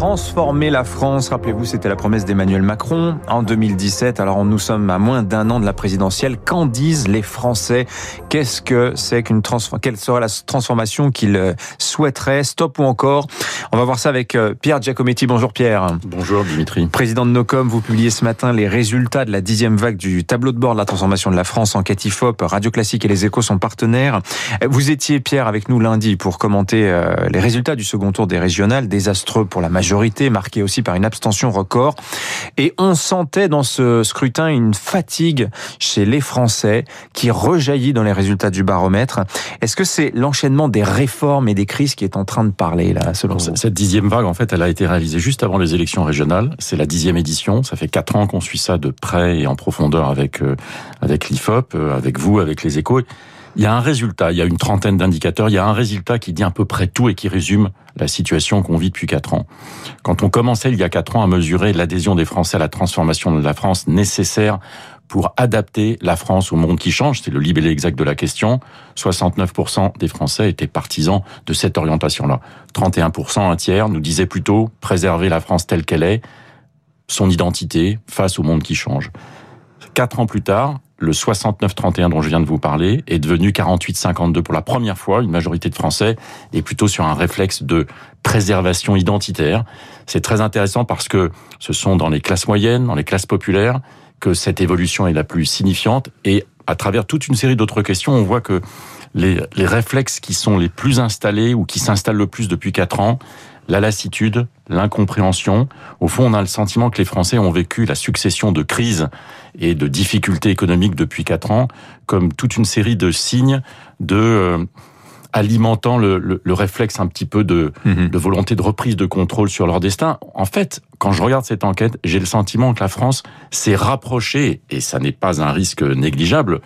Transformer la France, rappelez-vous, c'était la promesse d'Emmanuel Macron en 2017. Alors nous sommes à moins d'un an de la présidentielle. Qu'en disent les Français? Qu'est-ce que c'est qu'une transformation Quelle serait la transformation qu'ils euh, souhaiteraient? Stop ou encore? On va voir ça avec euh, Pierre Giacometti. Bonjour Pierre. Bonjour Dimitri. Président de Nocom, vous publiez ce matin les résultats de la dixième vague du tableau de bord de la transformation de la France. Enquête IFOP, Radio Classique et Les Échos sont partenaires. Vous étiez Pierre avec nous lundi pour commenter euh, les résultats du second tour des régionales, désastreux pour la majorité majorité, marquée aussi par une abstention record. Et on sentait dans ce scrutin une fatigue chez les Français qui rejaillit dans les résultats du baromètre. Est-ce que c'est l'enchaînement des réformes et des crises qui est en train de parler là, selon vous? Cette dixième vague, en fait, elle a été réalisée juste avant les élections régionales. C'est la dixième édition. Ça fait quatre ans qu'on suit ça de près et en profondeur avec euh, avec l'IFOP, euh, avec vous, avec les échos. Il y a un résultat, il y a une trentaine d'indicateurs, il y a un résultat qui dit à peu près tout et qui résume la situation qu'on vit depuis quatre ans. Quand on commençait il y a quatre ans à mesurer l'adhésion des Français à la transformation de la France nécessaire pour adapter la France au monde qui change, c'est le libellé exact de la question, 69% des Français étaient partisans de cette orientation-là. 31%, un tiers, nous disaient plutôt préserver la France telle qu'elle est, son identité face au monde qui change. Quatre ans plus tard, le 69-31 dont je viens de vous parler est devenu 48-52 pour la première fois. Une majorité de Français est plutôt sur un réflexe de préservation identitaire. C'est très intéressant parce que ce sont dans les classes moyennes, dans les classes populaires, que cette évolution est la plus signifiante. Et à travers toute une série d'autres questions, on voit que les, les réflexes qui sont les plus installés ou qui s'installent le plus depuis quatre ans, la lassitude, l'incompréhension. Au fond, on a le sentiment que les Français ont vécu la succession de crises et de difficultés économiques depuis quatre ans comme toute une série de signes de euh, alimentant le, le, réflexe un petit peu de, mhm. de volonté de reprise de contrôle sur leur destin. En fait, quand je regarde cette enquête, j'ai le sentiment que la France s'est rapprochée, et ça n'est pas un risque négligeable,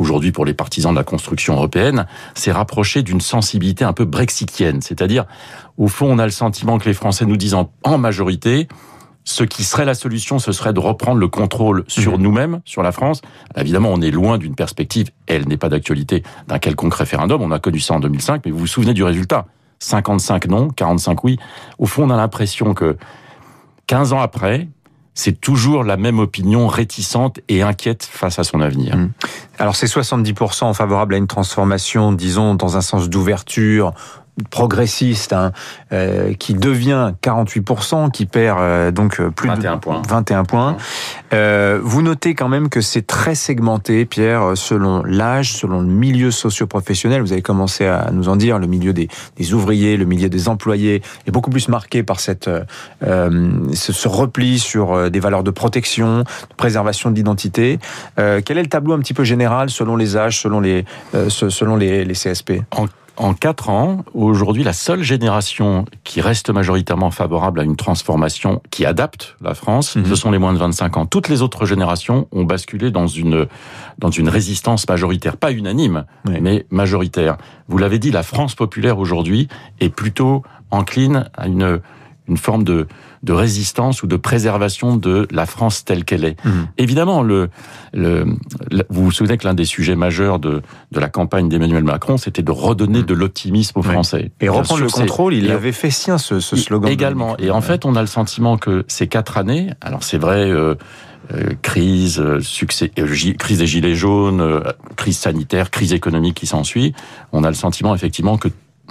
aujourd'hui pour les partisans de la construction européenne, s'est rapproché d'une sensibilité un peu brexitienne. C'est-à-dire, au fond, on a le sentiment que les Français nous disent en, majorité, ce qui serait la solution, ce serait de reprendre le contrôle sur mhm. nous-mêmes, sur la France. Évidemment, on est loin d'une perspective, elle n'est pas d'actualité, d'un quelconque référendum. On a connu ça en 2005, mais vous vous souvenez du résultat? 55 non, 45 oui. Au fond, on a l'impression que 15 ans après, c'est toujours la même opinion réticente et inquiète face à son avenir. Mmh. Alors c'est 70% favorables à une transformation, disons, dans un sens d'ouverture, progressiste hein, euh, qui devient 48%, qui perd euh, donc euh, plus 21 de points. 21 points. Euh, vous notez quand même que c'est très segmenté, Pierre, selon l'âge, selon le milieu socio-professionnel. Vous avez commencé à nous en dire, le milieu des, des ouvriers, le milieu des employés est beaucoup plus marqué par cette euh, ce, ce, repli sur des valeurs de protection, de préservation d'identité. quel est le tableau un petit peu général selon les âges, selon les selon les, les CSP en en quatre ans, aujourd'hui, la seule génération qui reste majoritairement favorable à une transformation qui adapte la France, mhm. ce sont les moins de 25 ans. Toutes les autres générations ont basculé dans une, dans une résistance majoritaire. Pas unanime, mais majoritaire. Vous l'avez dit, la France populaire aujourd'hui est plutôt encline à une, une forme de, de résistance ou de préservation de la France telle qu'elle est. Mmh. Évidemment, le, le, vous vous souvenez que l'un des sujets majeurs de, de la campagne d'Emmanuel Macron, c'était de redonner mmh. de l'optimisme aux Français. Et reprendre le contrôle, il avait fait sien ce, ce slogan. Également. Et en fait, on a le sentiment que ces quatre années, alors c'est vrai, euh, euh, crise, euh, succès, crise des gilets jaunes, crise sanitaire, crise économique qui s'ensuit, on a le sentiment effectivement que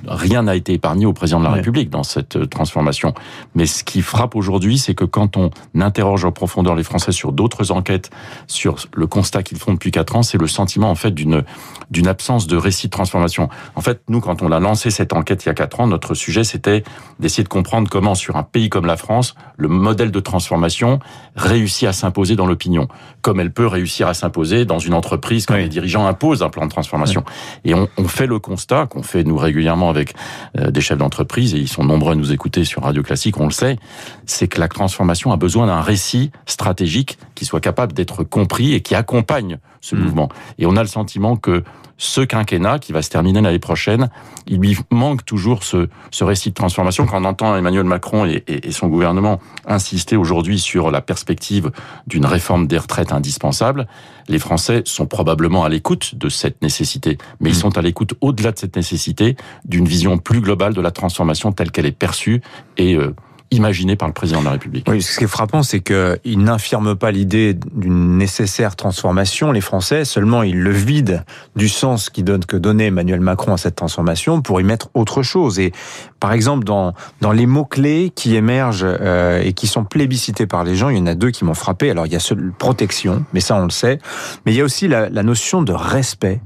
rien n'a été épargné au président de la République dans cette euh, transformation. Mais ce qui frappe aujourd'hui, c'est que quand on interroge en profondeur les Français sur d'autres enquêtes, sur le constat qu'ils font depuis quatre ans, c'est le sentiment en fait d'une d'une absence de récit de transformation. En fait, nous, quand on a lancé cette enquête il y a quatre ans, notre sujet c'était d'essayer de comprendre comment, sur un pays comme la France, le modèle de transformation réussit à s'imposer dans l'opinion, comme elle peut réussir à s'imposer dans une entreprise quand les dirigeants imposent un plan de transformation. Et on, on fait le constat qu'on fait nous régulièrement avec euh, des chefs d'entreprise, et ils sont nombreux à nous écouter sur Radio Classique, on le sait, c'est que la transformation a besoin d'un récit stratégique qui soit capable d'être compris et qui accompagne ce Mmh. mouvement. Et on a le sentiment que ce quinquennat, qui va se terminer l'année prochaine, il lui manque toujours ce, ce récit de transformation. Quand on entend Emmanuel Macron et, et- et son gouvernement insister aujourd'hui sur la perspective d'une réforme des retraites indispensable, les Français sont probablement à l'écoute de cette nécessité. Mais ils Mmh. sont à l'écoute, au-delà de cette nécessité, d'une vision plus globale de la transformation telle qu'elle est perçue et euh, imaginée par le président de la République. Oui, ce qui est frappant, c'est qu'ils n'infirment pas l'idée d'une nécessaire transformation, les Français, seulement ils le vident du sens qui donne, que donnait Emmanuel Macron à cette transformation pour y mettre autre chose. Et par exemple, dans, dans les mots-clés qui émergent euh, et qui sont plébiscités par les gens, il y en a deux qui m'ont frappé. Alors, il y a protection, mais ça, on le sait. Mais il y a aussi la, la notion de respect.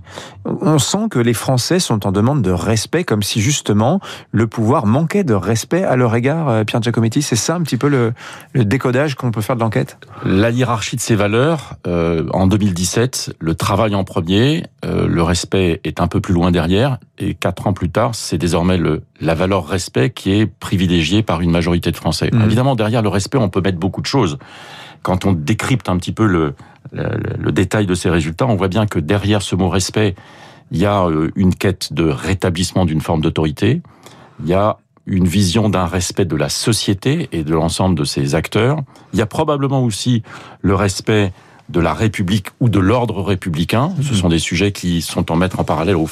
On sent que les Français sont en demande de respect, comme si justement le pouvoir manquait de respect à leur égard, euh, Pierre C'est ça un petit peu le, le décodage qu'on peut faire de l'enquête? La hiérarchie de ces valeurs, euh, en 2017, le travail en premier, euh, le respect est un peu plus loin derrière, et quatre ans plus tard, c'est désormais le, la valeur respect qui est privilégiée par une majorité de Français. Mhm. Évidemment, derrière le respect, on peut mettre beaucoup de choses. Quand on décrypte un petit peu le, le, le détail de ces résultats, on voit bien que derrière ce mot respect, il y a euh, une quête de rétablissement d'une forme d'autorité, il y a une vision d'un respect de la société et de l'ensemble de ses acteurs. Il y a probablement aussi le respect de la République ou de l'ordre républicain. Ce sont des sujets qui sont en mettre en parallèle au,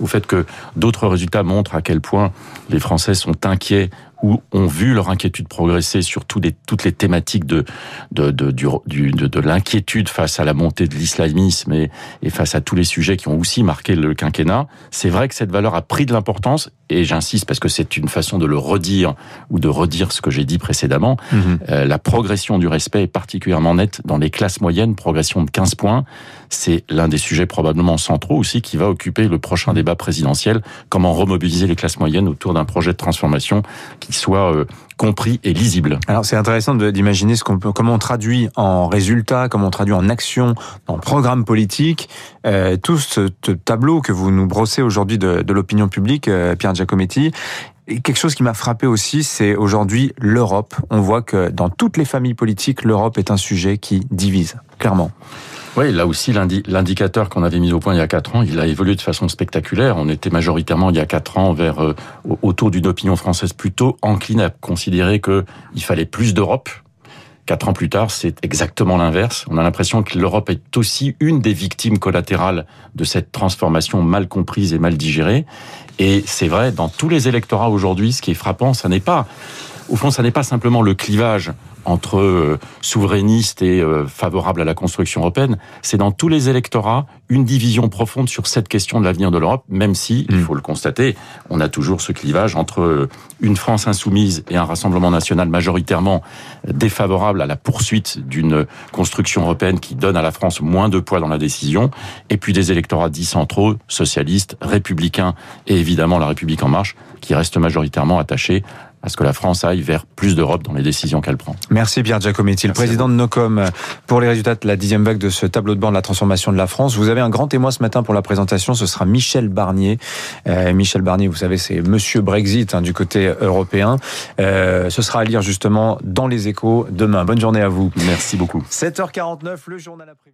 au fait que d'autres résultats montrent à quel point les Français sont inquiets ou ont vu leur inquiétude progresser sur toutes les thématiques de, de, de, l'inquiétude face à la montée de l'islamisme et, et face à tous les sujets qui ont aussi marqué le quinquennat. C'est vrai que cette valeur a pris de l'importance et j'insiste parce que c'est une façon de le redire ou de redire ce que j'ai dit précédemment. Euh, la progression du respect est particulièrement nette dans les classes moyennes, progression de 15 points. C'est l'un des sujets probablement centraux aussi qui va occuper le prochain débat présidentiel. Comment remobiliser les classes moyennes autour d'un projet de transformation qui soit euh, compris et lisible. Alors c'est intéressant d'imaginer ce qu'on peut, comment on traduit en résultats, comment on traduit en action, en programme politique, euh, tout ce, ce tableau que vous nous brossez aujourd'hui de, de l'opinion publique, euh, Pierre Giacometti. Et quelque chose qui m'a frappé aussi, c'est aujourd'hui l'Europe. On voit que dans toutes les familles politiques, l'Europe est un sujet qui divise, clairement. Oui, là aussi, l'indi- l'indicateur qu'on avait mis au point il y a quatre ans, il a évolué de façon spectaculaire. On était majoritairement, il y a quatre ans, vers euh, au- autour d'une opinion française plutôt encline à considérer que il fallait plus d'Europe. Quatre ans plus tard, c'est exactement l'inverse. On a l'impression que l'Europe est aussi une des victimes collatérales de cette transformation mal comprise et mal digérée. Et c'est vrai, dans tous les électorats aujourd'hui, ce qui est frappant, ça n'est pas, au fond, ça n'est pas simplement le clivage entre euh, souverainistes et euh, favorables à la construction européenne, c'est dans tous les électorats une division profonde sur cette question de l'avenir de l'Europe, même si, il Mm. faut le constater, on a toujours ce clivage entre euh, une France insoumise et un Rassemblement national majoritairement défavorable à la poursuite d'une construction européenne qui donne à la France moins de poids dans la décision, et puis des électorats dits centraux, socialistes, républicains et évidemment la République en marche, qui restent majoritairement attachés à ce que la France aille vers plus d'Europe dans les décisions qu'elle prend. Merci Pierre Giacometti, le président de Nocom, pour les résultats de la dixième vague de ce tableau de bord de la transformation de la France. Vous avez un grand témoin ce matin pour la présentation, ce sera Michel Barnier. Euh, Michel Barnier, vous savez, c'est Monsieur Brexit hein, du côté européen. Euh, ce sera à lire justement dans les échos demain. Bonne journée à vous. Merci beaucoup. 7h49, le journal après